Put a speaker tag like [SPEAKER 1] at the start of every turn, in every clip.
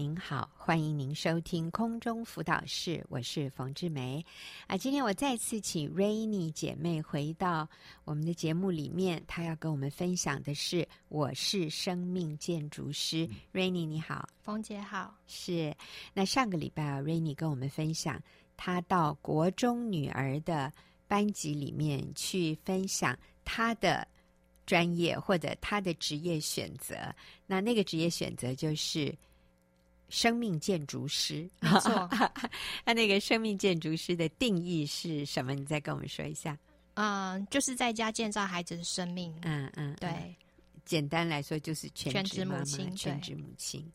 [SPEAKER 1] 您好，欢迎您收听空中辅导室，我是冯志梅。啊，今天我再次请 Rainy 姐妹回到我们的节目里面，她要跟我们分享的是《我是生命建筑师》。嗯、Rainy 你好，
[SPEAKER 2] 冯姐好。
[SPEAKER 1] 是，那上个礼拜啊，Rainy 跟我们分享，她到国中女儿的班级里面去分享她的专业或者她的职业选择。那那个职业选择就是。生命建筑师，
[SPEAKER 2] 没错。
[SPEAKER 1] 那那个生命建筑师的定义是什么？你再跟我们说一下。
[SPEAKER 2] 嗯，就是在家建造孩子的生命。
[SPEAKER 1] 嗯嗯，对嗯。简单来说，就是全职母亲。全职母亲。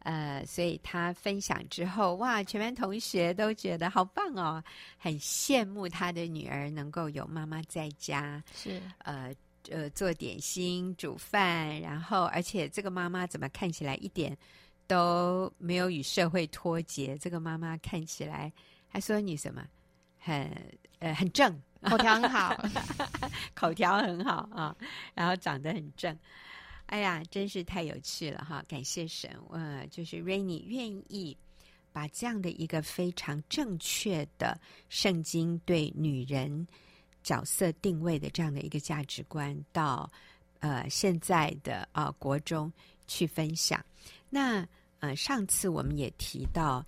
[SPEAKER 1] 呃，所以他分享之后，哇，全班同学都觉得好棒哦，很羡慕他的女儿能够有妈妈在家，
[SPEAKER 2] 是
[SPEAKER 1] 呃呃做点心、煮饭，然后而且这个妈妈怎么看起来一点。都没有与社会脱节。这个妈妈看起来还说你什么，很呃很正，
[SPEAKER 2] 口条很好，
[SPEAKER 1] 口条很好啊，然后长得很正。哎呀，真是太有趣了哈！感谢神，呃，就是 Rainy 愿意把这样的一个非常正确的圣经对女人角色定位的这样的一个价值观，到呃现在的啊、呃、国中去分享。那呃，上次我们也提到，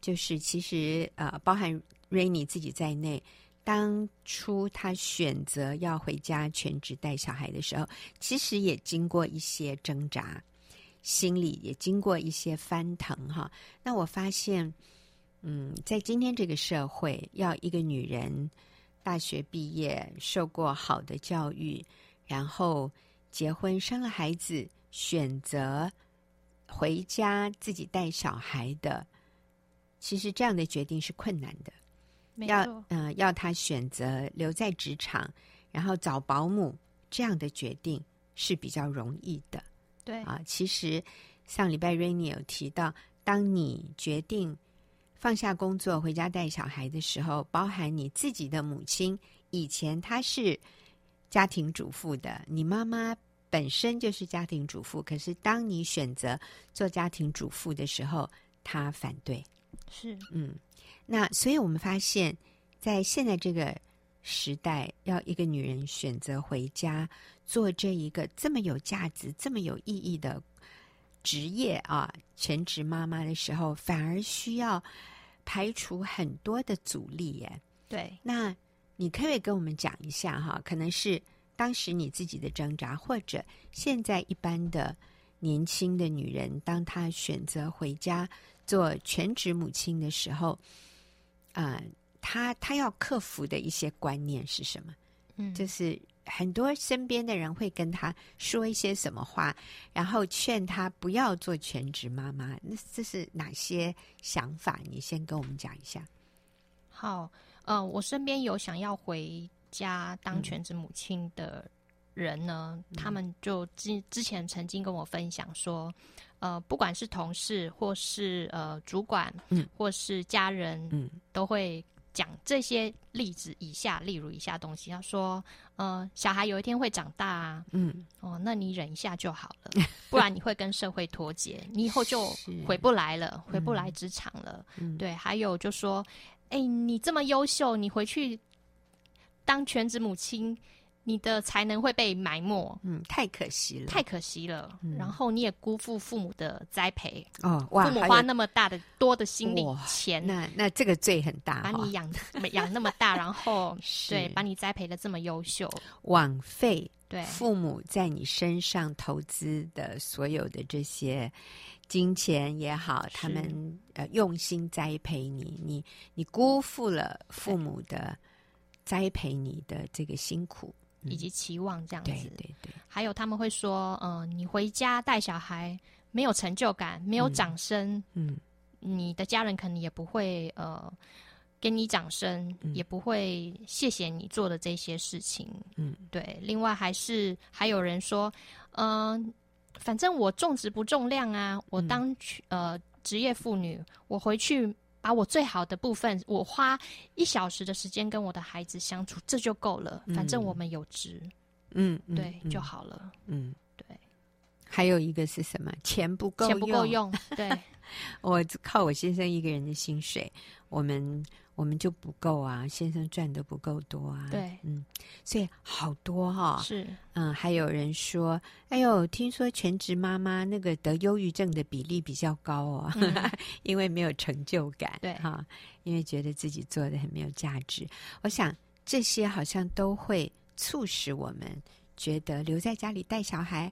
[SPEAKER 1] 就是其实呃，包含 Rainy 自己在内，当初他选择要回家全职带小孩的时候，其实也经过一些挣扎，心里也经过一些翻腾哈。那我发现，嗯，在今天这个社会，要一个女人大学毕业，受过好的教育，然后结婚生了孩子，选择。回家自己带小孩的，其实这样的决定是困难的。要嗯、呃，要他选择留在职场，然后找保姆，这样的决定是比较容易的。
[SPEAKER 2] 对
[SPEAKER 1] 啊，其实上礼拜 Rainy 有提到，当你决定放下工作回家带小孩的时候，包含你自己的母亲，以前她是家庭主妇的，你妈妈。本身就是家庭主妇，可是当你选择做家庭主妇的时候，他反对。
[SPEAKER 2] 是，
[SPEAKER 1] 嗯，那所以我们发现，在现在这个时代，要一个女人选择回家做这一个这么有价值、这么有意义的职业啊，全职妈妈的时候，反而需要排除很多的阻力耶。
[SPEAKER 2] 对，
[SPEAKER 1] 那你可以跟我们讲一下哈，可能是。当时你自己的挣扎，或者现在一般的年轻的女人，当她选择回家做全职母亲的时候，啊、呃，她她要克服的一些观念是什么？
[SPEAKER 2] 嗯，
[SPEAKER 1] 就是很多身边的人会跟她说一些什么话，然后劝她不要做全职妈妈。那这是哪些想法？你先跟我们讲一下。
[SPEAKER 2] 好，呃，我身边有想要回。家当全职母亲的人呢，嗯、他们就之之前曾经跟我分享说，呃，不管是同事或是呃主管，嗯，或是家人，嗯，都会讲这些例子以下，例如以下东西。他说，呃，小孩有一天会长大啊，嗯，哦，那你忍一下就好了，不然你会跟社会脱节，你以后就回不来了，回不来职场了。嗯、对，还有就说，哎，你这么优秀，你回去。当全职母亲，你的才能会被埋没，
[SPEAKER 1] 嗯，太可惜了，
[SPEAKER 2] 太可惜了。嗯、然后你也辜负父母的栽培，
[SPEAKER 1] 哦，哇，
[SPEAKER 2] 父母花那么大的多的心力钱，
[SPEAKER 1] 那那这个罪很大，
[SPEAKER 2] 把你养养那么大，然后 对，把你栽培的这么优秀，
[SPEAKER 1] 枉费
[SPEAKER 2] 对
[SPEAKER 1] 父母在你身上投资的所有的这些金钱也好，他们呃用心栽培你，你你辜负了父母的。栽培你的这个辛苦、
[SPEAKER 2] 嗯、以及期望，这样子。
[SPEAKER 1] 对对对。
[SPEAKER 2] 还有他们会说，嗯、呃，你回家带小孩没有成就感，没有掌声，嗯，你的家人可能也不会呃给你掌声，嗯、也不会谢谢你做的这些事情。嗯，对。另外还是还有人说，嗯、呃，反正我重质不重量啊，我当呃职业妇女，我回去。把我最好的部分，我花一小时的时间跟我的孩子相处，这就够了。反正我们有值，
[SPEAKER 1] 嗯，
[SPEAKER 2] 对，嗯、就好了。
[SPEAKER 1] 嗯，
[SPEAKER 2] 对。
[SPEAKER 1] 还有一个是什么？钱不够，
[SPEAKER 2] 钱不够用。对，
[SPEAKER 1] 我靠我先生一个人的薪水，我们。我们就不够啊，先生赚的不够多啊。
[SPEAKER 2] 对，
[SPEAKER 1] 嗯，所以好多哈、哦。
[SPEAKER 2] 是，
[SPEAKER 1] 嗯，还有人说，哎呦，听说全职妈妈那个得忧郁症的比例比较高哦，嗯、因为没有成就感。
[SPEAKER 2] 对，
[SPEAKER 1] 哈，因为觉得自己做的很没有价值。我想这些好像都会促使我们觉得留在家里带小孩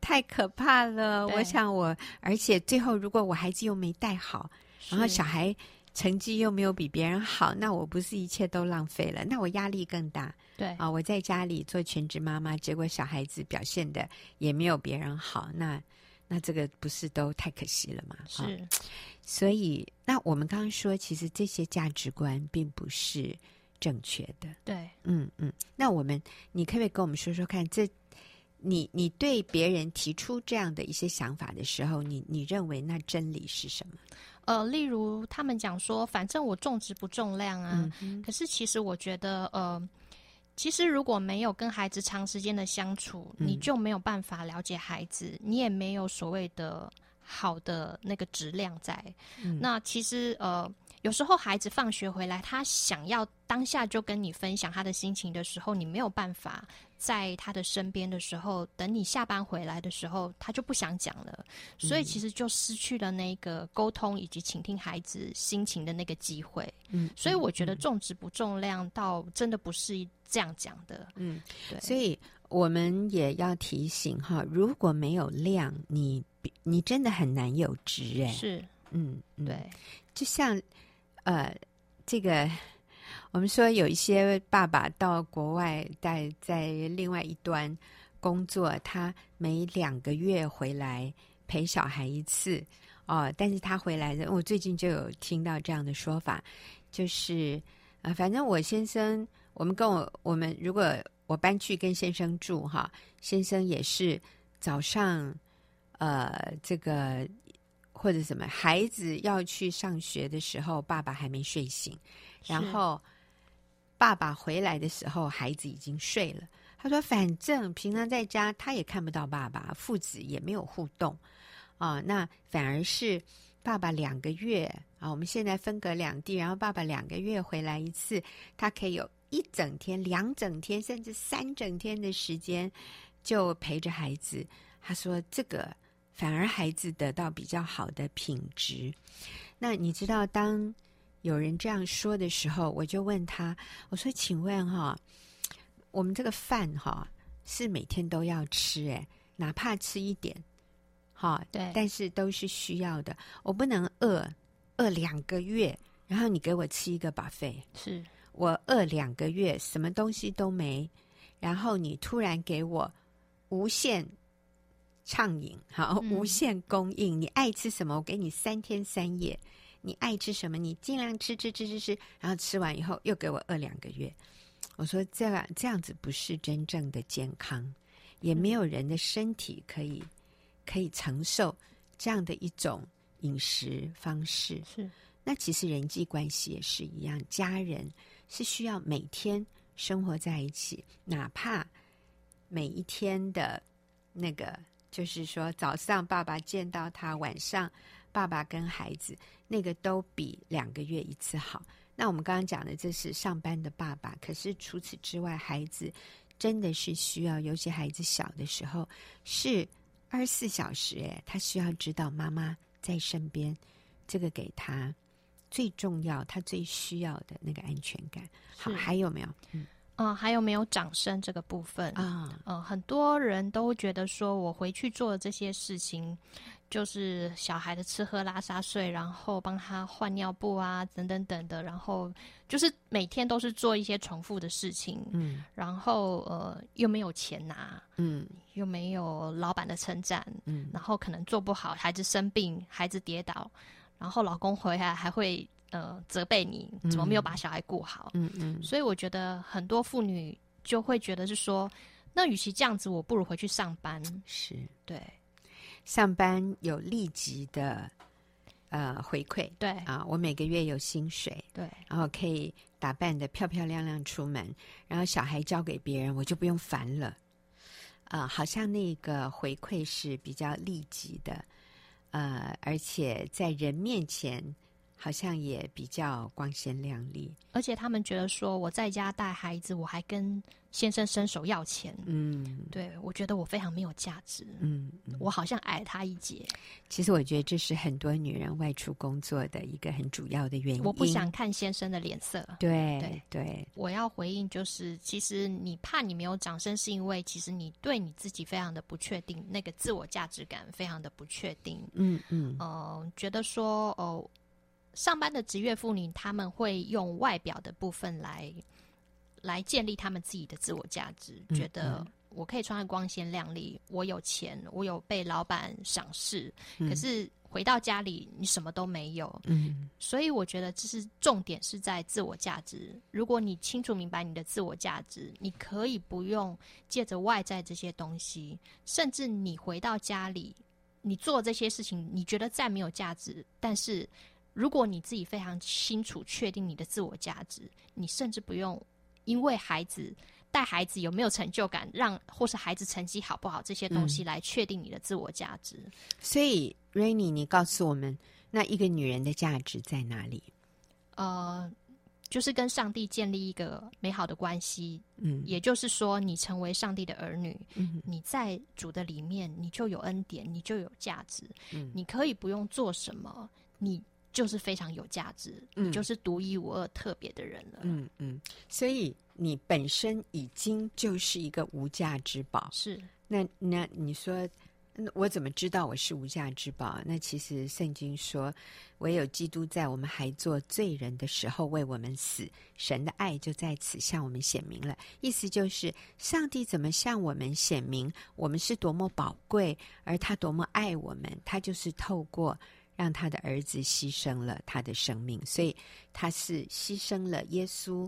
[SPEAKER 1] 太可怕了。我想我，而且最后如果我孩子又没带好，然后小孩。成绩又没有比别人好，那我不是一切都浪费了？那我压力更大。
[SPEAKER 2] 对
[SPEAKER 1] 啊，我在家里做全职妈妈，结果小孩子表现的也没有别人好，那那这个不是都太可惜了吗？
[SPEAKER 2] 是，
[SPEAKER 1] 啊、所以那我们刚刚说，其实这些价值观并不是正确的。
[SPEAKER 2] 对，
[SPEAKER 1] 嗯嗯。那我们，你可不可以跟我们说说看，这你你对别人提出这样的一些想法的时候，你你认为那真理是什么？
[SPEAKER 2] 呃，例如他们讲说，反正我重质不重量啊。
[SPEAKER 1] 嗯。
[SPEAKER 2] 可是其实我觉得，呃，其实如果没有跟孩子长时间的相处，嗯、你就没有办法了解孩子，你也没有所谓的好的那个质量在。嗯、那其实，呃，有时候孩子放学回来，他想要当下就跟你分享他的心情的时候，你没有办法。在他的身边的时候，等你下班回来的时候，他就不想讲了，所以其实就失去了那个沟通以及倾听孩子心情的那个机会。嗯，所以我觉得重质不重量，倒真的不是这样讲的。嗯，对。
[SPEAKER 1] 所以我们也要提醒哈，如果没有量，你你真的很难有值哎。
[SPEAKER 2] 是，
[SPEAKER 1] 嗯，
[SPEAKER 2] 对。
[SPEAKER 1] 就像呃，这个。我们说有一些爸爸到国外，在在另外一端工作，他每两个月回来陪小孩一次哦。但是他回来的，我最近就有听到这样的说法，就是啊，反正我先生，我们跟我我们如果我搬去跟先生住哈，先生也是早上呃这个或者什么，孩子要去上学的时候，爸爸还没睡醒，然后。爸爸回来的时候，孩子已经睡了。他说：“反正平常在家，他也看不到爸爸，父子也没有互动啊。那反而是爸爸两个月啊，我们现在分隔两地，然后爸爸两个月回来一次，他可以有一整天、两整天，甚至三整天的时间，就陪着孩子。他说，这个反而孩子得到比较好的品质。那你知道当？”有人这样说的时候，我就问他：“我说，请问哈，我们这个饭哈是每天都要吃诶，哪怕吃一点，哈，
[SPEAKER 2] 对，
[SPEAKER 1] 但是都是需要的。我不能饿饿两个月，然后你给我吃一个 buffet，
[SPEAKER 2] 是
[SPEAKER 1] 我饿两个月，什么东西都没，然后你突然给我无限畅饮，好，无限供应，嗯、你爱吃什么，我给你三天三夜。”你爱吃什么？你尽量吃吃吃吃吃，然后吃完以后又给我饿两个月。我说这样这样子不是真正的健康，也没有人的身体可以可以承受这样的一种饮食方式。
[SPEAKER 2] 是，
[SPEAKER 1] 那其实人际关系也是一样，家人是需要每天生活在一起，哪怕每一天的那个，就是说早上爸爸见到他，晚上。爸爸跟孩子那个都比两个月一次好。那我们刚刚讲的这是上班的爸爸，可是除此之外，孩子真的是需要，尤其孩子小的时候是二十四小时，诶，他需要知道妈妈在身边，这个给他最重要，他最需要的那个安全感。好，还有没有？嗯。
[SPEAKER 2] 嗯，还有没有掌声这个部分
[SPEAKER 1] 啊？
[SPEAKER 2] 嗯，很多人都觉得说，我回去做这些事情，就是小孩的吃喝拉撒睡，然后帮他换尿布啊，等等等的，然后就是每天都是做一些重复的事情，
[SPEAKER 1] 嗯，
[SPEAKER 2] 然后呃又没有钱拿，
[SPEAKER 1] 嗯，
[SPEAKER 2] 又没有老板的称赞，
[SPEAKER 1] 嗯，
[SPEAKER 2] 然后可能做不好，孩子生病，孩子跌倒，然后老公回来还会。呃，责备你怎么没有把小孩顾好？
[SPEAKER 1] 嗯嗯，嗯，
[SPEAKER 2] 所以我觉得很多妇女就会觉得是说，那与其这样子，我不如回去上班。
[SPEAKER 1] 是
[SPEAKER 2] 对，
[SPEAKER 1] 上班有立即的呃回馈。
[SPEAKER 2] 对
[SPEAKER 1] 啊，我每个月有薪水。
[SPEAKER 2] 对，
[SPEAKER 1] 然后可以打扮的漂漂亮亮出门，然后小孩交给别人，我就不用烦了。啊、呃，好像那个回馈是比较立即的。呃，而且在人面前好像也比较光鲜亮丽。
[SPEAKER 2] 而且他们觉得说我在家带孩子，我还跟先生伸手要钱。
[SPEAKER 1] 嗯，
[SPEAKER 2] 对，我觉得我非常没有价值。
[SPEAKER 1] 嗯，嗯，
[SPEAKER 2] 我好像矮他一截。
[SPEAKER 1] 其实我觉得这是很多女人外出工作的一个很主要的原因。
[SPEAKER 2] 我不想看先生的脸色。
[SPEAKER 1] 对
[SPEAKER 2] 对
[SPEAKER 1] 对，
[SPEAKER 2] 我要回应就是，其实你怕你没有掌声，是因为其实你对你自己非常的不确定，那个自我价值感非常的不确定。
[SPEAKER 1] 嗯嗯，
[SPEAKER 2] 呃，觉得说哦。呃上班的职业妇女，他们会用外表的部分来来建立他们自己的自我价值，
[SPEAKER 1] 嗯、
[SPEAKER 2] 觉得我可以穿的光鲜亮丽，我有钱，我有被老板赏识。
[SPEAKER 1] 嗯、
[SPEAKER 2] 可是回到家里，你什么都没有。
[SPEAKER 1] 嗯，
[SPEAKER 2] 所以我觉得这是重点是在自我价值。如果你清楚明白你的自我价值，你可以不用借着外在这些东西，甚至你回到家里，你做这些事情，你觉得再没有价值，但是。如果你自己非常清楚确定你的自我价值，你甚至不用因为孩子带孩子有没有成就感，让或是孩子成绩好不好这些东西来确定你的自我价值。
[SPEAKER 1] 嗯、所以，Rainy，你告诉我们，那一个女人的价值在哪里？
[SPEAKER 2] 呃，就是跟上帝建立一个美好的关系。
[SPEAKER 1] 嗯，
[SPEAKER 2] 也就是说，你成为上帝的儿女，
[SPEAKER 1] 嗯，
[SPEAKER 2] 你在主的里面，你就有恩典，你就有价值。
[SPEAKER 1] 嗯，
[SPEAKER 2] 你可以不用做什么，你。就是非常有价值，嗯，就是独一无二、特别的人了。
[SPEAKER 1] 嗯嗯，所以你本身已经就是一个无价之宝。
[SPEAKER 2] 是，
[SPEAKER 1] 那那你说，我怎么知道我是无价之宝？那其实圣经说，唯有基督在我们还做罪人的时候为我们死，神的爱就在此向我们显明了。意思就是，上帝怎么向我们显明我们是多么宝贵，而他多么爱我们，他就是透过。让他的儿子牺牲了他的生命，所以他是牺牲了耶稣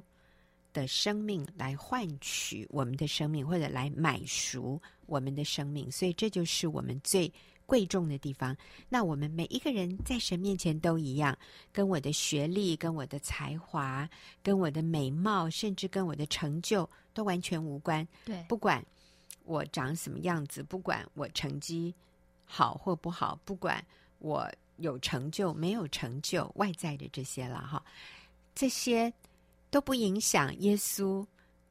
[SPEAKER 1] 的生命来换取我们的生命，或者来买赎我们的生命。所以这就是我们最贵重的地方。那我们每一个人在神面前都一样，跟我的学历、跟我的才华、跟我的美貌，甚至跟我的成就都完全无关。
[SPEAKER 2] 对，
[SPEAKER 1] 不管我长什么样子，不管我成绩好或不好，不管我。有成就没有成就，外在的这些了哈，这些都不影响耶稣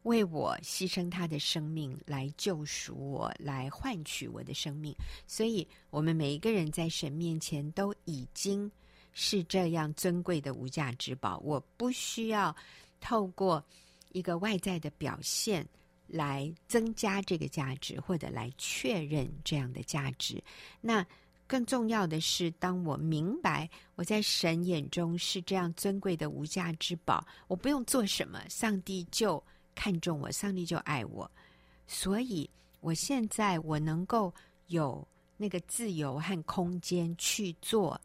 [SPEAKER 1] 为我牺牲他的生命来救赎我，来换取我的生命。所以，我们每一个人在神面前都已经是这样尊贵的无价之宝。我不需要透过一个外在的表现来增加这个价值，或者来确认这样的价值。那。更重要的是，当我明白我在神眼中是这样尊贵的无价之宝，我不用做什么，上帝就看重我，上帝就爱我。所以，我现在我能够有那个自由和空间去做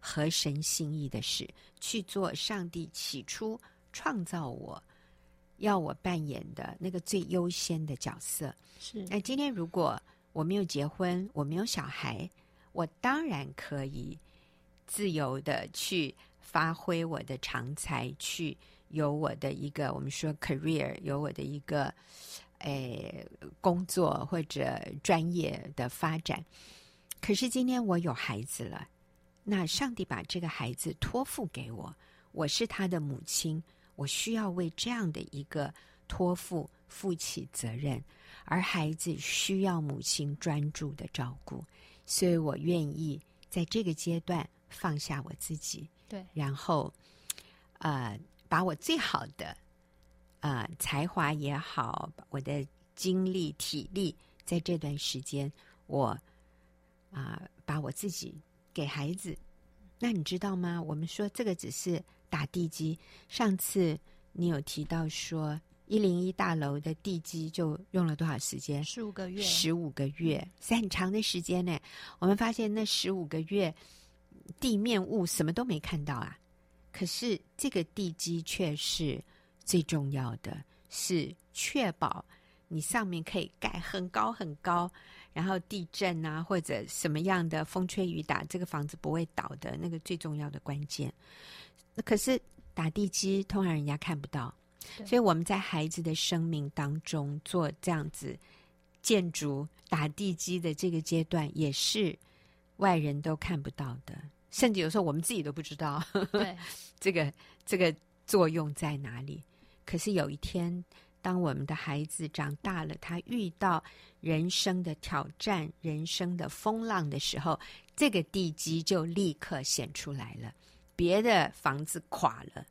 [SPEAKER 1] 合神心意的事，去做上帝起初创造我要我扮演的那个最优先的角色。
[SPEAKER 2] 是。
[SPEAKER 1] 那今天如果我没有结婚，我没有小孩。我当然可以自由的去发挥我的长才，去有我的一个我们说 career，有我的一个诶工作或者专业的发展。可是今天我有孩子了，那上帝把这个孩子托付给我，我是他的母亲，我需要为这样的一个托付负起责任，而孩子需要母亲专注的照顾。所以我愿意在这个阶段放下我自己，
[SPEAKER 2] 对，
[SPEAKER 1] 然后，呃，把我最好的，呃，才华也好，我的精力、体力，在这段时间，我啊、呃，把我自己给孩子。那你知道吗？我们说这个只是打地基。上次你有提到说。一零一大楼的地基就用了多少时间？
[SPEAKER 2] 十五个月。
[SPEAKER 1] 十五个月是很长的时间呢。我们发现那十五个月地面物什么都没看到啊，可是这个地基却是最重要的，是确保你上面可以盖很高很高，然后地震啊或者什么样的风吹雨打，这个房子不会倒的那个最重要的关键。那可是打地基，通常人家看不到。所以我们在孩子的生命当中做这样子建筑打地基的这个阶段，也是外人都看不到的，甚至有时候我们自己都不知道，
[SPEAKER 2] 对
[SPEAKER 1] 这个这个作用在哪里。可是有一天，当我们的孩子长大了，他遇到人生的挑战、人生的风浪的时候，这个地基就立刻显出来了。别的房子垮了，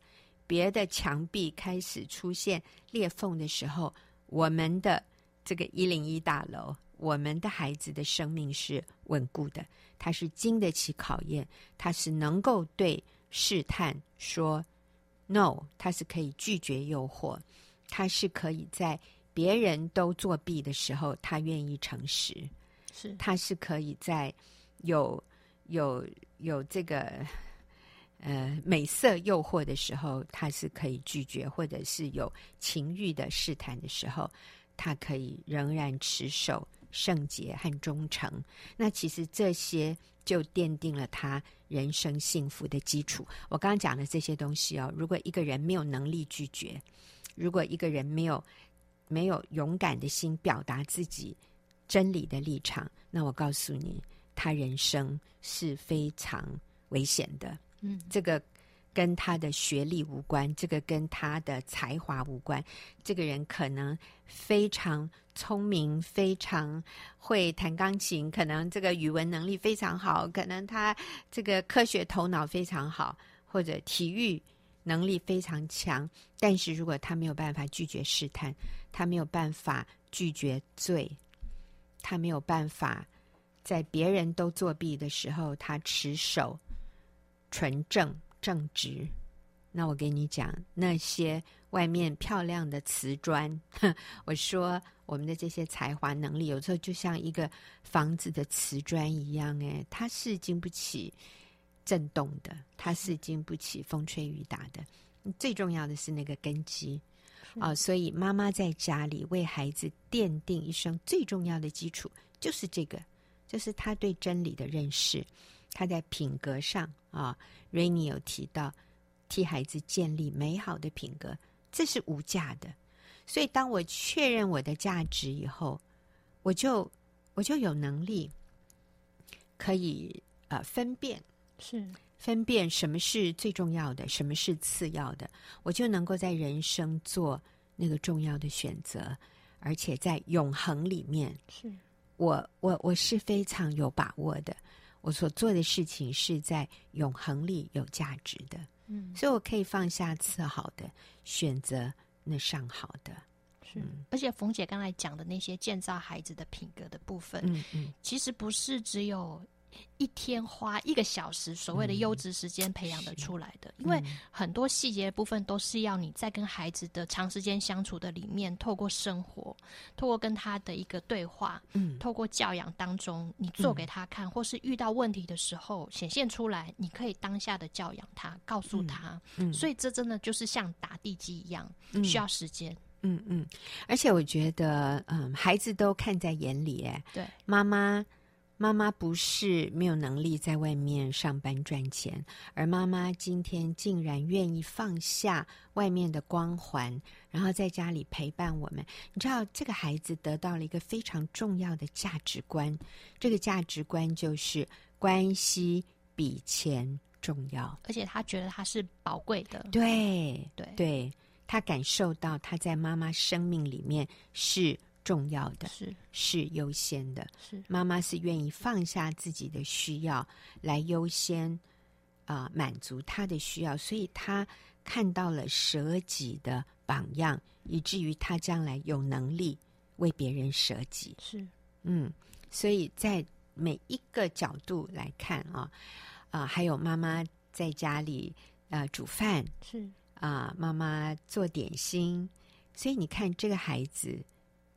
[SPEAKER 1] 别的墙壁开始出现裂缝的时候，我们的这个一零一大楼，我们的孩子的生命是稳固的，他是经得起考验，他是能够对试探说 “no”，他是可以拒绝诱惑。他是可以在别人都作弊的时候，他愿意诚实；
[SPEAKER 2] 是
[SPEAKER 1] 他是可以在有有有这个呃美色诱惑的时候，他是可以拒绝；或者是有情欲的试探的时候，他可以仍然持守圣洁和忠诚。那其实这些就奠定了他人生幸福的基础。我刚刚讲的这些东西哦，如果一个人没有能力拒绝，如果一个人没有没有勇敢的心表达自己真理的立场，那我告诉你，他人生是非常危险的。
[SPEAKER 2] 嗯，
[SPEAKER 1] 这个跟他的学历无关，这个跟他的才华无关。这个人可能非常聪明，非常会弹钢琴，可能这个语文能力非常好，可能他这个科学头脑非常好，或者体育。能力非常强，但是如果他没有办法拒绝试探，他没有办法拒绝罪，他没有办法在别人都作弊的时候，他持守纯正正直。那我给你讲，那些外面漂亮的瓷砖，我说我们的这些才华能力，有时候就像一个房子的瓷砖一样，哎，它是经不起。震动的，它是经不起风吹雨打的。最重要的是那个根基啊、呃，所以妈妈在家里为孩子奠定一生最重要的基础，就是这个，就是他对真理的认识。他在品格上啊，Rainy 有提到，替孩子建立美好的品格，这是无价的。所以，当我确认我的价值以后，我就我就有能力可以呃分辨。
[SPEAKER 2] 是
[SPEAKER 1] 分辨什么是最重要的，什么是次要的，我就能够在人生做那个重要的选择，而且在永恒里面，
[SPEAKER 2] 是
[SPEAKER 1] 我我我是非常有把握的。我所做的事情是在永恒里有价值的，
[SPEAKER 2] 嗯，
[SPEAKER 1] 所以我可以放下次好的，选择那上好的。
[SPEAKER 2] 是，而且冯姐刚才讲的那些建造孩子的品格的部分，
[SPEAKER 1] 嗯嗯，
[SPEAKER 2] 其实不是只有。一天花一个小时，所谓的优质时间培养的出来的，嗯、因为很多细节的部分都是要你在跟孩子的长时间相处的里面，透过生活，透过跟他的一个对话，嗯，透过教养当中，你做给他看，嗯、或是遇到问题的时候显现出来，你可以当下的教养他，告诉他，嗯，所以这真的就是像打地基一样，嗯、需要时间，
[SPEAKER 1] 嗯嗯，而且我觉得，嗯，孩子都看在眼里，哎，对，妈妈。妈妈不是没有能力在外面上班赚钱，而妈妈今天竟然愿意放下外面的光环，然后在家里陪伴我们。你知道，这个孩子得到了一个非常重要的价值观，这个价值观就是关系比钱重要，
[SPEAKER 2] 而且他觉得他是宝贵的。
[SPEAKER 1] 对对对，他感受到他在妈妈生命里面是。重要的是。是优先的，是。妈妈是愿意放下自己的需要来优先啊、呃、满足他的需要，所以他看到了舍己的榜样，以至于他将来有能力为别人舍己。
[SPEAKER 2] 是。
[SPEAKER 1] 嗯，所以在每一个角度来看啊啊、呃，还有妈妈在家里啊、呃、煮饭
[SPEAKER 2] 是。
[SPEAKER 1] 啊、呃，妈妈做点心，所以你看这个孩子。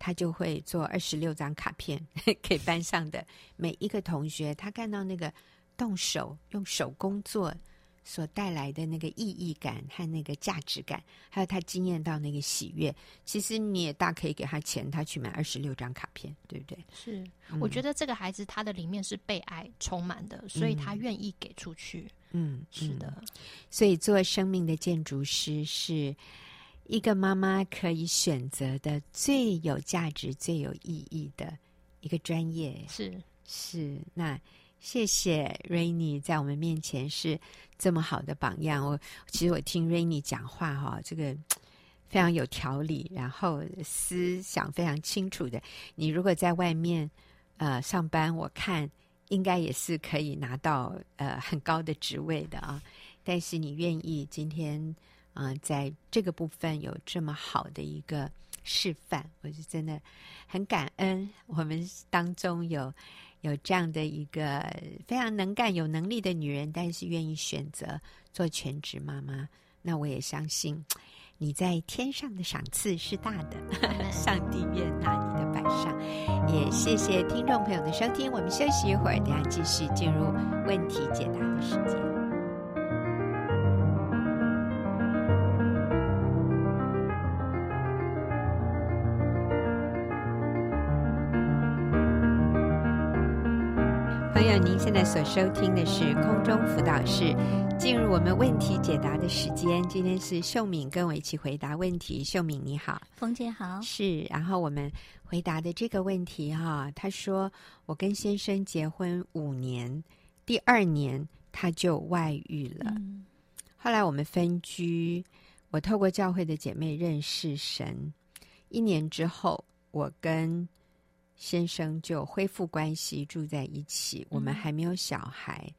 [SPEAKER 1] 他就会做二十六张卡片给班上的每一个同学。他看到那个动手用手工做所带来的那个意义感和那个价值感，还有他惊艳到那个喜悦。其实你也大可以给他钱，他去买二十六张卡片，对不对？
[SPEAKER 2] 是，我觉得这个孩子他的里面是被爱充满的，所以他愿意给出去。
[SPEAKER 1] 嗯，
[SPEAKER 2] 是的。嗯，
[SPEAKER 1] 所以做生命的建筑师是。一个妈妈可以选择的最有价值、最有意义的一个专业，
[SPEAKER 2] 是
[SPEAKER 1] 是。那谢谢 Rainy 在我们面前是这么好的榜样。我其实我听 Rainy 讲话哈、哦，这个非常有条理，然后思想非常清楚的。你如果在外面呃上班，我看应该也是可以拿到呃很高的职位的啊。但是你愿意今天啊、在这个部分有这么好的一个示范，我是真的很感恩。我们当中有。有这样的一个非常能干、有能力的女人，但是愿意选择做全职妈妈，那我也相信你在天上的赏赐是大的。上帝愿拿你的摆上，也谢谢听众朋友的收听。我们休息一会儿，等下继续进入问题解答的时间。在所收听的是空中辅导室，进入我们问题解答的时间。今天是秀敏跟我一起回答问题。秀敏你好，
[SPEAKER 3] 冯姐好。
[SPEAKER 1] 是，然后我们回答的这个问题哈，他说我跟先生结婚五年，第二年他就外遇了。嗯、后来我们分居，我透过教会的姐妹认识神。一年之后，我跟先生就恢复关系，住在一起。我们还没有小孩，嗯、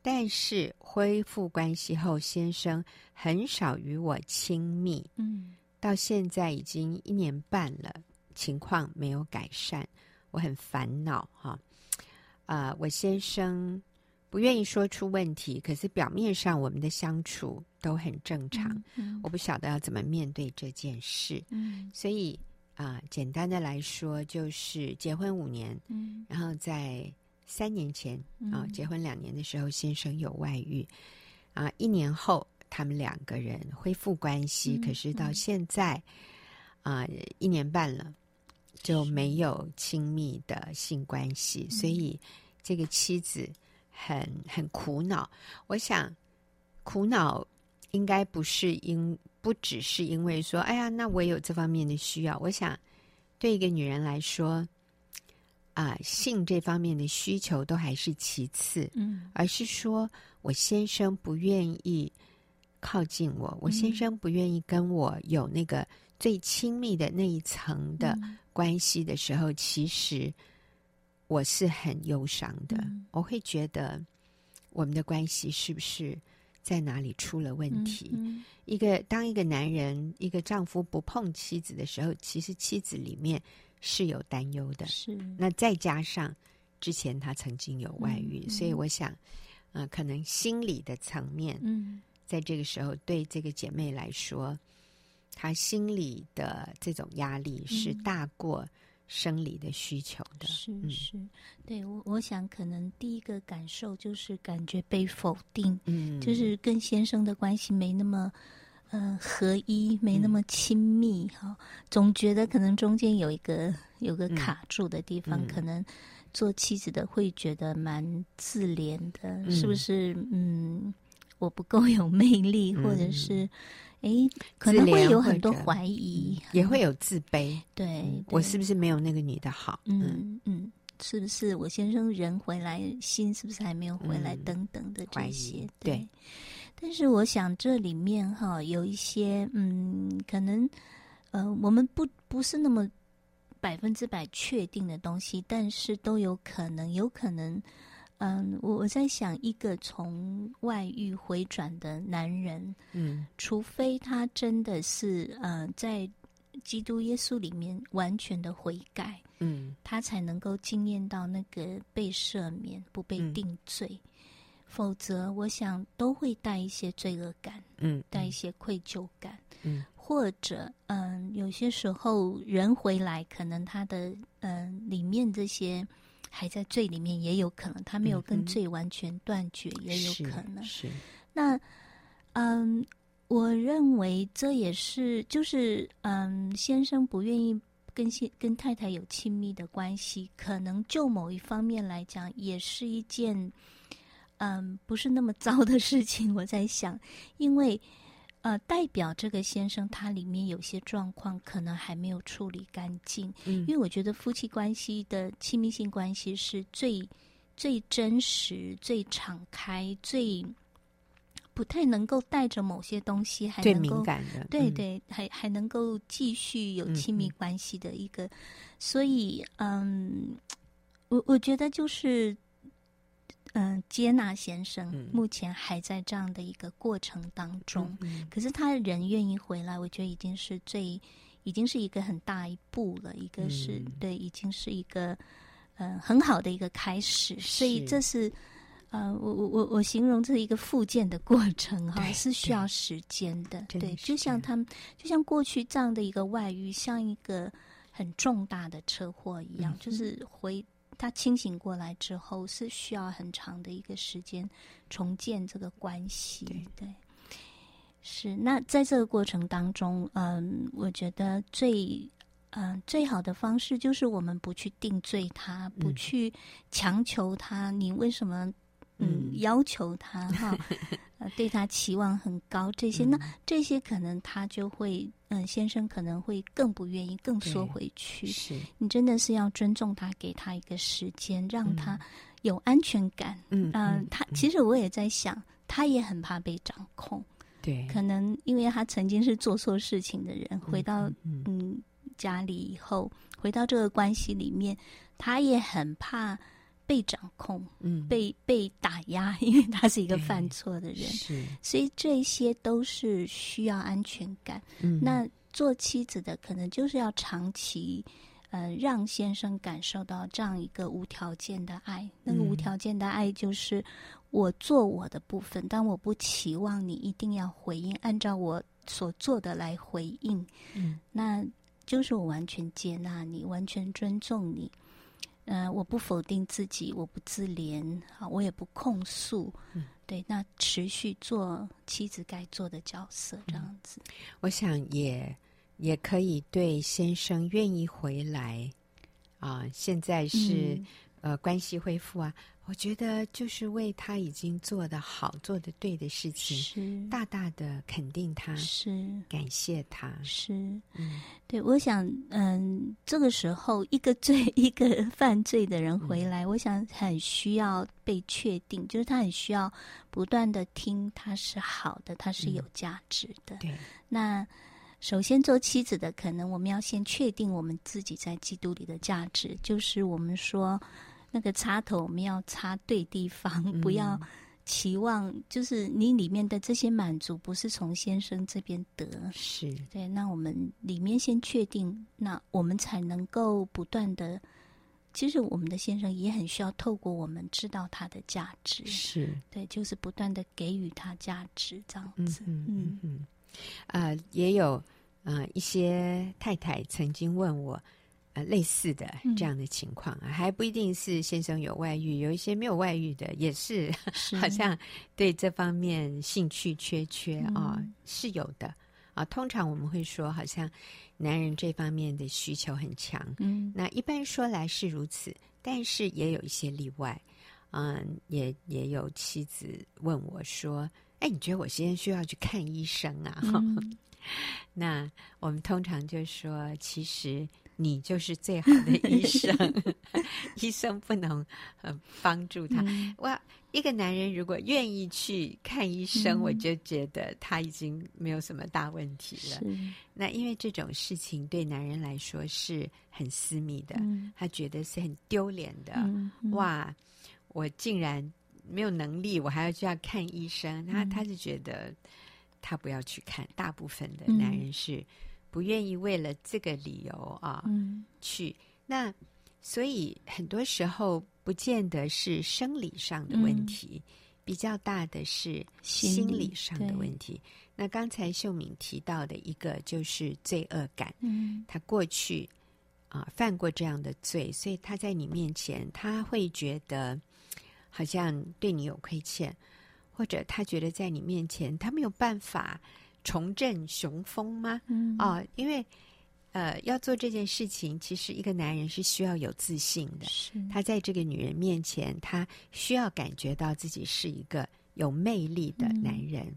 [SPEAKER 1] 但是恢复关系后，先生很少与我亲密。嗯，到现在已经一年半了，情况没有改善，我很烦恼哈。啊、呃，我先生不愿意说出问题，可是表面上我们的相处都很正常。嗯嗯、我不晓得要怎么面对这件事。嗯，所以。啊，简单的来说，就是结婚五年，嗯，然后在三年前啊，结婚两年的时候，先生有外遇，啊，一年后他们两个人恢复关系，嗯、可是到现在啊，一年半了就没有亲密的性关系，所以这个妻子很很苦恼。我想苦恼应该不是因。不只是因为说，哎呀，那我有这方面的需要。我想，对一个女人来说，啊，性这方面的需求都还是其次，嗯，而是说我先生不愿意靠近我，我先生不愿意跟我有那个最亲密的那一层的关系的时候，其实我是很忧伤的。我会觉得我们的关系是不是？在哪里出了问题？一个当一个男人，一个丈夫不碰妻子的时候，其实妻子里面是有担忧的。是那再加上之前他曾经有外遇，所以我想，啊、呃，可能心理的层面，嗯，在这个时候对这个姐妹来说，她心里的这种压力是大过。生理的需求的，
[SPEAKER 3] 是是，嗯、对我我想可能第一个感受就是感觉被否定，嗯，就是跟先生的关系没那么，呃，合一，没那么亲密，哈、嗯，总觉得可能中间有一个有个卡住的地方，嗯、可能做妻子的会觉得蛮自怜的，嗯、是不是？嗯，我不够有 魅力，嗯、或者是。哎，可能会有很多怀疑，
[SPEAKER 1] 也会有自卑。
[SPEAKER 3] 对，对
[SPEAKER 1] 我是不是没有那个女的好？
[SPEAKER 3] 嗯嗯，是不是我先生人回来，心是不是还没有回来？嗯、等等的这些，对。对但是我想这里面哈有一些，嗯，可能呃，我们不不是那么百分之百确定的东西，但是都有可能，有可能。嗯，我我在想，一个从外遇回转的男人，嗯，除非他真的是呃，在基督耶稣里面完全的悔改，嗯，他才能够经验到那个被赦免、不被定罪。嗯、否则，我想都会带一些罪恶感，嗯，带一些愧疚感，嗯，或者嗯，有些时候人回来，可能他的嗯里面这些。还在罪里面也有可能，他没有跟罪完全断绝，嗯、也有可能。是，是那，嗯，我认为这也是，就是嗯，先生不愿意跟先跟太太有亲密的关系，可能就某一方面来讲，也是一件嗯不是那么糟的事情。我在想，因为。呃，代表这个先生他里面有些状况可能还没有处理干净，嗯，因为我觉得夫妻关系的亲密性关系是最最真实、最敞开、最不太能够带着某些东西，还能够
[SPEAKER 1] 最敏感的，
[SPEAKER 3] 对对，嗯、还还能够继续有亲密关系的一个，嗯、所以嗯，我我觉得就是。嗯，接纳先生目前还在这样的一个过程当中，可是他人愿意回来，我觉得已经是最，已经是一个很大一步了。一个是、嗯、对，已经是一个嗯很好的一个开始。所以这是呃，我我我我形容这是一个复健的过程哈，对是需要时间的。对，对，就像他们，就像过去这样的一个外遇，像一个很重大的车祸一样，嗯、就是回。他清醒过来之后，是需要很长的一个时间重建这个关系。对，对，是。那在这个过程当中，嗯，我觉得最嗯最好的方式就是我们不去定罪他，不去强求他。你为什么？嗯，要求他哈，呃，对他期望很高，这些、嗯、那这些可能他就会，嗯，先生可能会更不愿意，更缩回去。是，你真的是要尊重他，给他一个时间，让他有安全感。嗯，他其实我也在想，他也很怕被掌控。对，可能因为他曾经是做错事情的人，回到嗯，嗯家里以后，回到这个关系里面，他也很怕。被掌控，嗯，被被打压，因为他是一个犯错的人，是，所以这些都是需要安全感。嗯，那做妻子的可能就是要长期，呃，让先生感受到这样一个无条件的爱。那个无条件的爱就是我做我的部分，但我不期望你一定要回应，按照我所做的来回应。嗯，那就是我完全接纳你，完全尊重你。嗯、呃，我不否定自己，我不自怜，好，我也不控诉，嗯、对，那持续做妻子该做的角色，这样子。嗯、
[SPEAKER 1] 我想也也可以对先生愿意回来啊，现在是、嗯、呃关系恢复啊。我觉得就是为他已经做的好、做的对的事情，是大大的肯定他，是感谢他，
[SPEAKER 3] 是嗯，对。我想，嗯，这个时候一个罪、一个犯罪的人回来，嗯、我想很需要被确定，就是他很需要不断的听他是好的，他是有价值的。嗯、对。那首先做妻子的，可能我们要先确定我们自己在基督里的价值，就是我们说。那个插头我们要插对地方，不要期望就是你里面的这些满足不是从先生这边得，是对。那我们里面先确定，那我们才能够不断的。其实我们的先生也很需要透过我们知道他的价值，是对，就是不断的给予他价值这样子。嗯嗯嗯。
[SPEAKER 1] 啊，也有啊一些太太曾经问我。呃，类似的这样的情况啊，嗯、还不一定是先生有外遇，有一些没有外遇的也是，是 好像对这方面兴趣缺缺啊、嗯哦，是有的啊。通常我们会说，好像男人这方面的需求很强，嗯，那一般说来是如此，但是也有一些例外，嗯，也也有妻子问我说：“哎，你觉得我现在需要去看医生啊？”嗯、那我们通常就说，其实。你就是最好的医生，医生不能呃帮助他。哇，一个男人如果愿意去看医生，嗯、我就觉得他已经没有什么大问题了。那因为这种事情对男人来说是很私密的，嗯、他觉得是很丢脸的。哇，我竟然没有能力，我还要去要看医生。他、嗯、他是觉得他不要去看。大部分的男人是。嗯不愿意为了这个理由啊，嗯、去那，所以很多时候不见得是生理上的问题，嗯、比较大的是心理上的问题。那刚才秀敏提到的一个就是罪恶感，嗯，他过去啊犯过这样的罪，所以他在你面前他会觉得好像对你有亏欠，或者他觉得在你面前他没有办法。重振雄风吗？嗯啊、哦，因为呃，要做这件事情，其实一个男人是需要有自信的。是他在这个女人面前，他需要感觉到自己是一个有魅力的男人。嗯、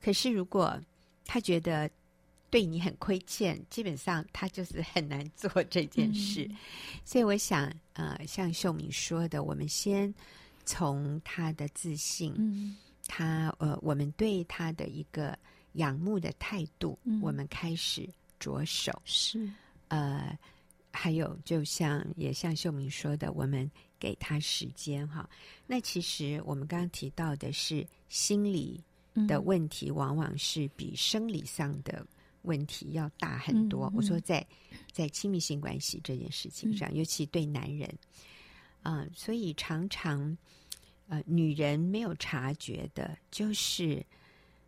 [SPEAKER 1] 可是如果他觉得对你很亏欠，基本上他就是很难做这件事。嗯、所以我想，呃，像秀敏说的，我们先从他的自信，嗯、他呃，我们对他的一个仰慕的态度，嗯、我们开始着手。
[SPEAKER 3] 是，
[SPEAKER 1] 呃，还有就像也像秀明说的，我们给他时间哈。那其实我们刚刚提到的是心理的问题，嗯、往往是比生理上的。问题要大很多。我说在，在在亲密性关系这件事情上，嗯、尤其对男人，啊、呃，所以常常，呃，女人没有察觉的，就是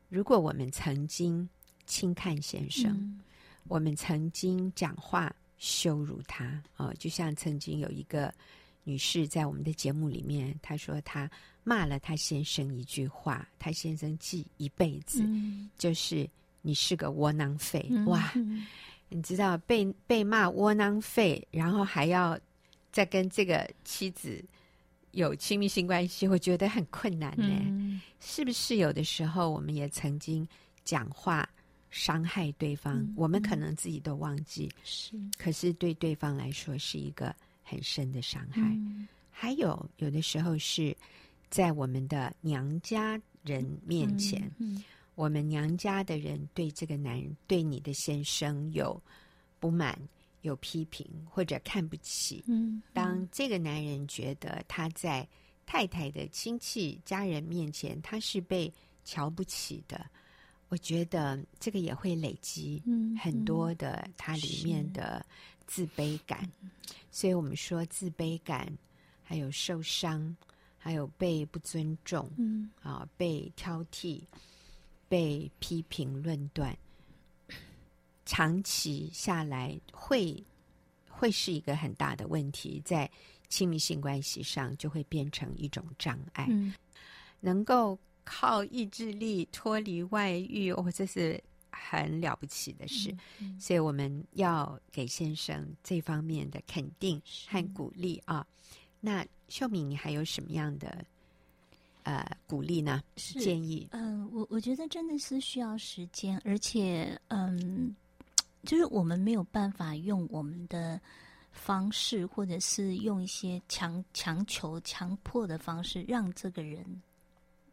[SPEAKER 1] 如果我们曾经轻看先生，嗯、我们曾经讲话羞辱他，啊、呃，就像曾经有一个女士在我们的节目里面，她说她骂了她先生一句话，她先生记一辈子，嗯、就是。你是个窝囊废哇！嗯、你知道被被骂窝囊废，然后还要再跟这个妻子有亲密性关系，我觉得很困难呢。嗯、是不是有的时候我们也曾经讲话伤害对方？嗯、我们可能自己都忘记，是，可是对对方来说是一个很深的伤害。嗯、还有有的时候是在我们的娘家人面前。我们娘家的人对这个男人、对你的先生有不满、有批评或者看不起。嗯，嗯，当这个男人觉得他在太太的亲戚家人面前他是被瞧不起的，我觉得这个也会累积很多的他里面的自卑感。所以我们说自卑感，还有受伤，还有被不尊重，嗯啊，被挑剔。被批评论断，长期下来会会是一个很大的问题，在亲密性关系上就会变成一种障碍。嗯、能够靠意志力脱离外遇，哦，这是很了不起的事。嗯嗯、所以我们要给先生这方面的肯定和鼓励啊。那秀敏，你还有什么样的？呃，鼓励呢？是建议。
[SPEAKER 3] 嗯、呃，我我觉得真的是需要时间，而且，嗯，就是我们没有办法用我们的方式，或者是用一些强强求、强迫的方式，让这个人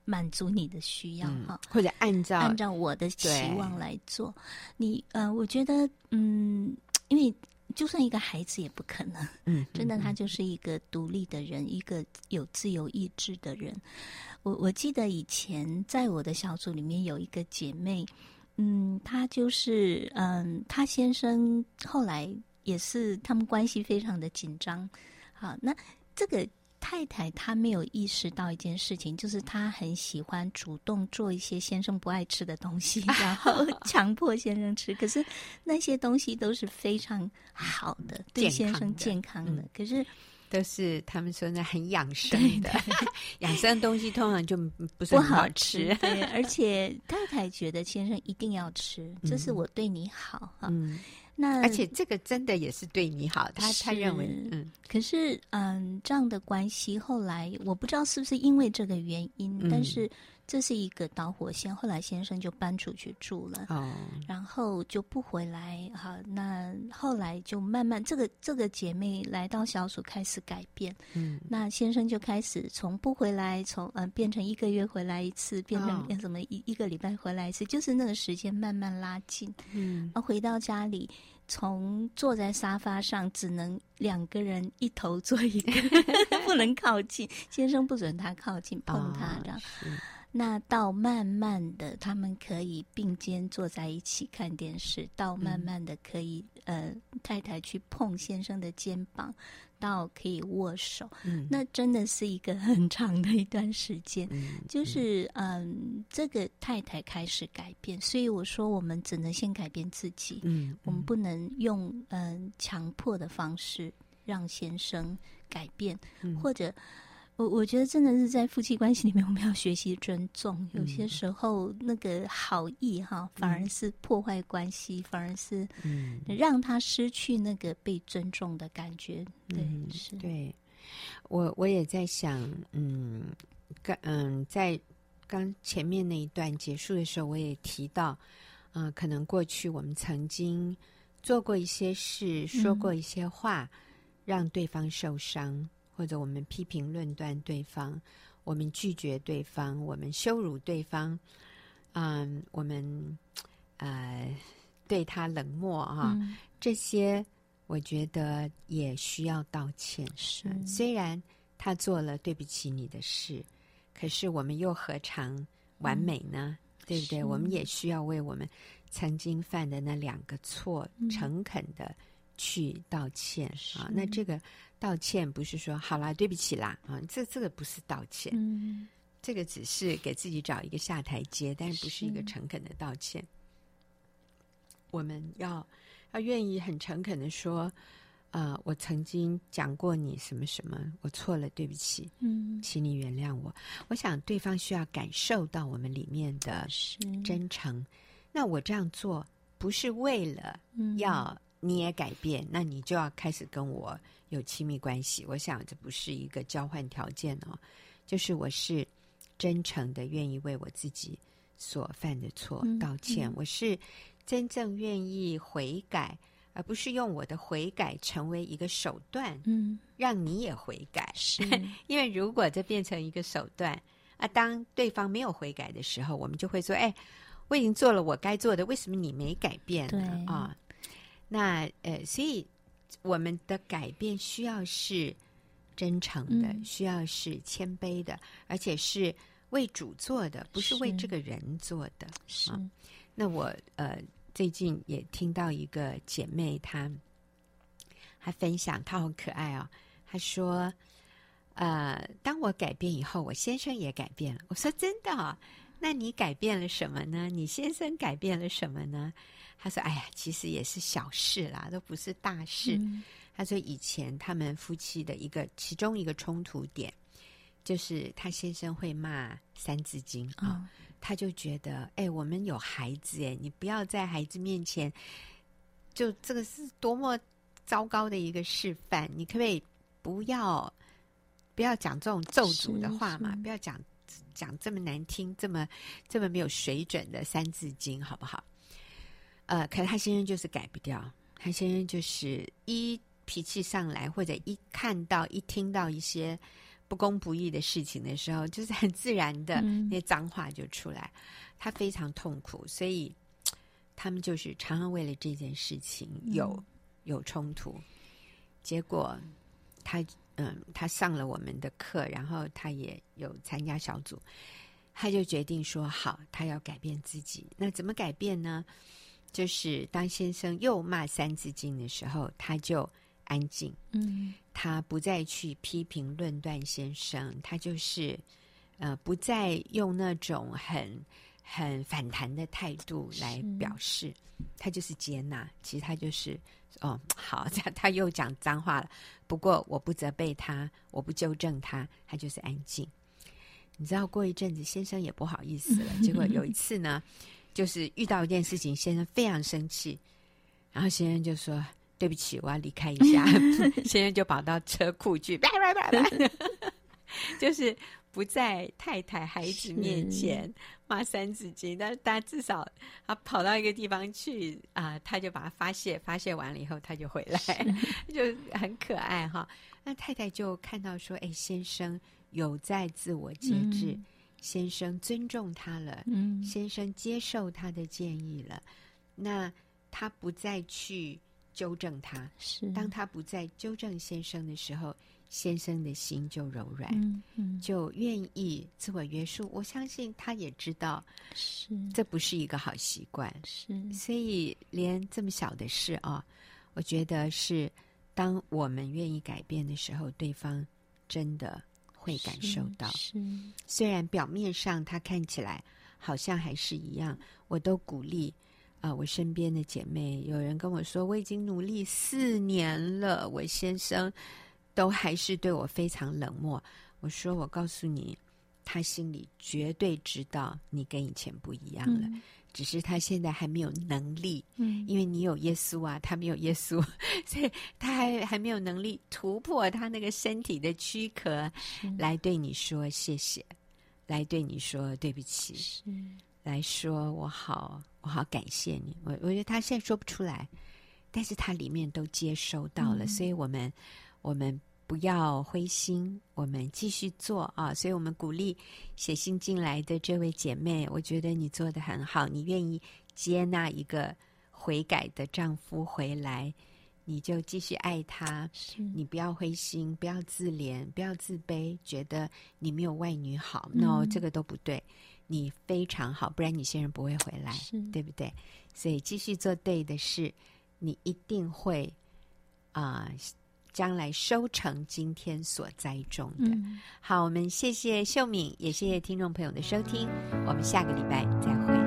[SPEAKER 3] 满足你的需要哈，
[SPEAKER 1] 嗯、或者按照
[SPEAKER 3] 按照我的期望来做。你，呃，我觉得，嗯，因为。就算一个孩子也不可能，嗯，真的，他就是一个独立的人，嗯、一个有自由意志的人。我我记得以前在我的小组里面有一个姐妹，嗯，她就是，嗯，他先生后来也是他们关系非常的紧张。好，那这个。太太她没有意识到一件事情，就是她很喜欢主动做一些先生不爱吃的东西，然后强迫先生吃。可是那些东西都是非常好的，对先生健康的。可是
[SPEAKER 1] 都是他们说那很养生的，养生的东西通常就不是很好吃。
[SPEAKER 3] 对，而且太太觉得先生一定要吃，这是我对你好哈。嗯。那
[SPEAKER 1] 而且这个真的也是对你好，他他认为嗯，
[SPEAKER 3] 可是嗯，这样的关系后来我不知道是不是因为这个原因，嗯、但是这是一个导火线。后来先生就搬出去住了，哦，然后就不回来。好，那后来就慢慢这个这个姐妹来到小组开始改变，嗯，那先生就开始从不回来，从嗯变成一个月回来一次，变成变什么一、哦、一个礼拜回来一次，就是那个时间慢慢拉近，嗯，然后回到家里。从坐在沙发上，只能两个人一头坐一个，不能靠近。先生不准他靠近碰他这样。哦、那到慢慢的，他们可以并肩坐在一起看电视。到慢慢的，可以、嗯、呃，太太去碰先生的肩膀。到可以握手，嗯，那真的是一个很长的一段时间。嗯，就是嗯，这个太太开始改变，所以我说我们只能先改变自己。嗯，嗯，我们不能用嗯强迫的方式让先生改变，嗯，或者。我我觉得真的是在夫妻关系里面，我们要学习尊重。有些时候，那个好意哈，反而是破坏关系，嗯、反而是嗯，让他失去那个被尊重的感觉。对，
[SPEAKER 1] 嗯、
[SPEAKER 3] 是。
[SPEAKER 1] 对，我我也在想，嗯，刚嗯，在刚前面那一段结束的时候，我也提到，嗯、呃，可能过去我们曾经做过一些事，说过一些话，嗯、让对方受伤，或者我们批评论断对方，我们拒绝对方，我们羞辱对方，嗯，我们呃对他冷漠啊，嗯、这些我觉得也需要道歉。
[SPEAKER 3] 是，
[SPEAKER 1] 虽然他做了对不起你的事，可是我们又何尝完美呢？嗯对不对？我们也需要为我们曾经犯的那两个错，诚恳的去道歉啊。那这个道歉不是说好啦，对不起啦啊，这这个不是道歉，
[SPEAKER 3] 嗯，
[SPEAKER 1] 这个只是给自己找一个下台阶，但是不是一个诚恳的道歉。我们要要愿意很诚恳的说。啊、呃，我曾经讲过你什么什么，我错了，对不起，
[SPEAKER 3] 嗯，
[SPEAKER 1] 请你原谅我。我想对方需要感受到我们里面的真诚。那我这样做不是为了要你也改变，嗯、那你就要开始跟我有亲密关系。我想这不是一个交换条件哦，就是我是真诚的，愿意为我自己所犯的错道歉。嗯嗯、我是真正愿意悔改。而不是用我的悔改成为一个手段，
[SPEAKER 3] 嗯，
[SPEAKER 1] 让你也悔改。
[SPEAKER 3] 是，
[SPEAKER 1] 因为如果这变成一个手段，啊，当对方没有悔改的时候，我们就会说：“哎，我已经做了我该做的，为什么你没改变呢？”
[SPEAKER 3] 对
[SPEAKER 1] 啊，那呃，所以我们的改变需要是真诚的，
[SPEAKER 3] 嗯、
[SPEAKER 1] 需要是谦卑的，而且是为主做的，不是为这个人做的。
[SPEAKER 3] 是，
[SPEAKER 1] 啊、那我呃。最近也听到一个姐妹，她还分享，她好可爱哦。她说：“呃，当我改变以后，我先生也改变了。”我说：“真的哦？那你改变了什么呢？你先生改变了什么呢？”她说：“哎呀，其实也是小事啦，都不是大事。嗯”她说：“以前他们夫妻的一个其中一个冲突点，就是他先生会骂《三字经》啊。哦”他就觉得，哎，我们有孩子，哎，你不要在孩子面前，就这个是多么糟糕的一个示范。你可不可以不要不要讲这种咒诅的话嘛？不要讲讲这么难听、这么这么没有水准的《三字经》，好不好？呃，可是他先生就是改不掉，他先生就是一脾气上来，或者一看到、一听到一些。不公不义的事情的时候，就是很自然的那些脏话就出来，嗯、他非常痛苦，所以他们就是常常为了这件事情有、嗯、有冲突。结果他嗯，他上了我们的课，然后他也有参加小组，他就决定说好，他要改变自己。那怎么改变呢？就是当先生又骂《三字经》的时候，他就。安静，
[SPEAKER 3] 嗯，
[SPEAKER 1] 他不再去批评论断先生，他就是呃，不再用那种很很反弹的态度来表示，他就是接纳。其实他就是哦，好，他他又讲脏话了。不过我不责备他，我不纠正他，他就是安静。你知道，过一阵子先生也不好意思了。结果有一次呢，就是遇到一件事情，先生非常生气，然后先生就说。对不起，我要离开一下。先生就跑到车库去，就是不在太太、孩子面前骂《三字经》，但是他至少他跑到一个地方去啊，他就把它发泄，发泄完了以后，他就回来，就很可爱哈。那太太就看到说：“哎，先生有在自我节制，嗯、先生尊重他了，
[SPEAKER 3] 嗯、
[SPEAKER 1] 先生接受他的建议了，那他不再去。”纠正他，
[SPEAKER 3] 是。
[SPEAKER 1] 当他不再纠正先生的时候，先生的心就柔软，
[SPEAKER 3] 嗯嗯、
[SPEAKER 1] 就愿意自我约束。我相信他也知道，
[SPEAKER 3] 是。
[SPEAKER 1] 这不是一个好习惯，
[SPEAKER 3] 是。
[SPEAKER 1] 所以连这么小的事啊，我觉得是当我们愿意改变的时候，对方真的会感受到。
[SPEAKER 3] 是，是
[SPEAKER 1] 虽然表面上他看起来好像还是一样，我都鼓励。啊，我身边的姐妹有人跟我说，我已经努力四年了，我先生都还是对我非常冷漠。我说，我告诉你，他心里绝对知道你跟以前不一样了，嗯、只是他现在还没有能力，
[SPEAKER 3] 嗯，
[SPEAKER 1] 因为你有耶稣啊，他没有耶稣，所以他还还没有能力突破他那个身体的躯
[SPEAKER 3] 壳，
[SPEAKER 1] 来对你说谢谢，来对你说对不起，
[SPEAKER 3] 是
[SPEAKER 1] 来说我好。我好感谢你。我我觉得他现在说不出来，但是他里面都接收到了，嗯、所以我们我们不要灰心，我们继续做啊！所以我们鼓励写信进来的这位姐妹，我觉得你做的很好，你愿意接纳一个悔改的丈夫回来。你就继续爱他，是你不要灰心，不要自怜，不要自卑，觉得你没有外女好。no，这个都不对，你非常好，不然你先生不会回来，是对不对？所以继续做对的事，你一定会啊、呃，将来收成今天所栽种的。嗯、好，我们谢谢秀敏，也谢谢听众朋友的收听，我们下个礼拜再会。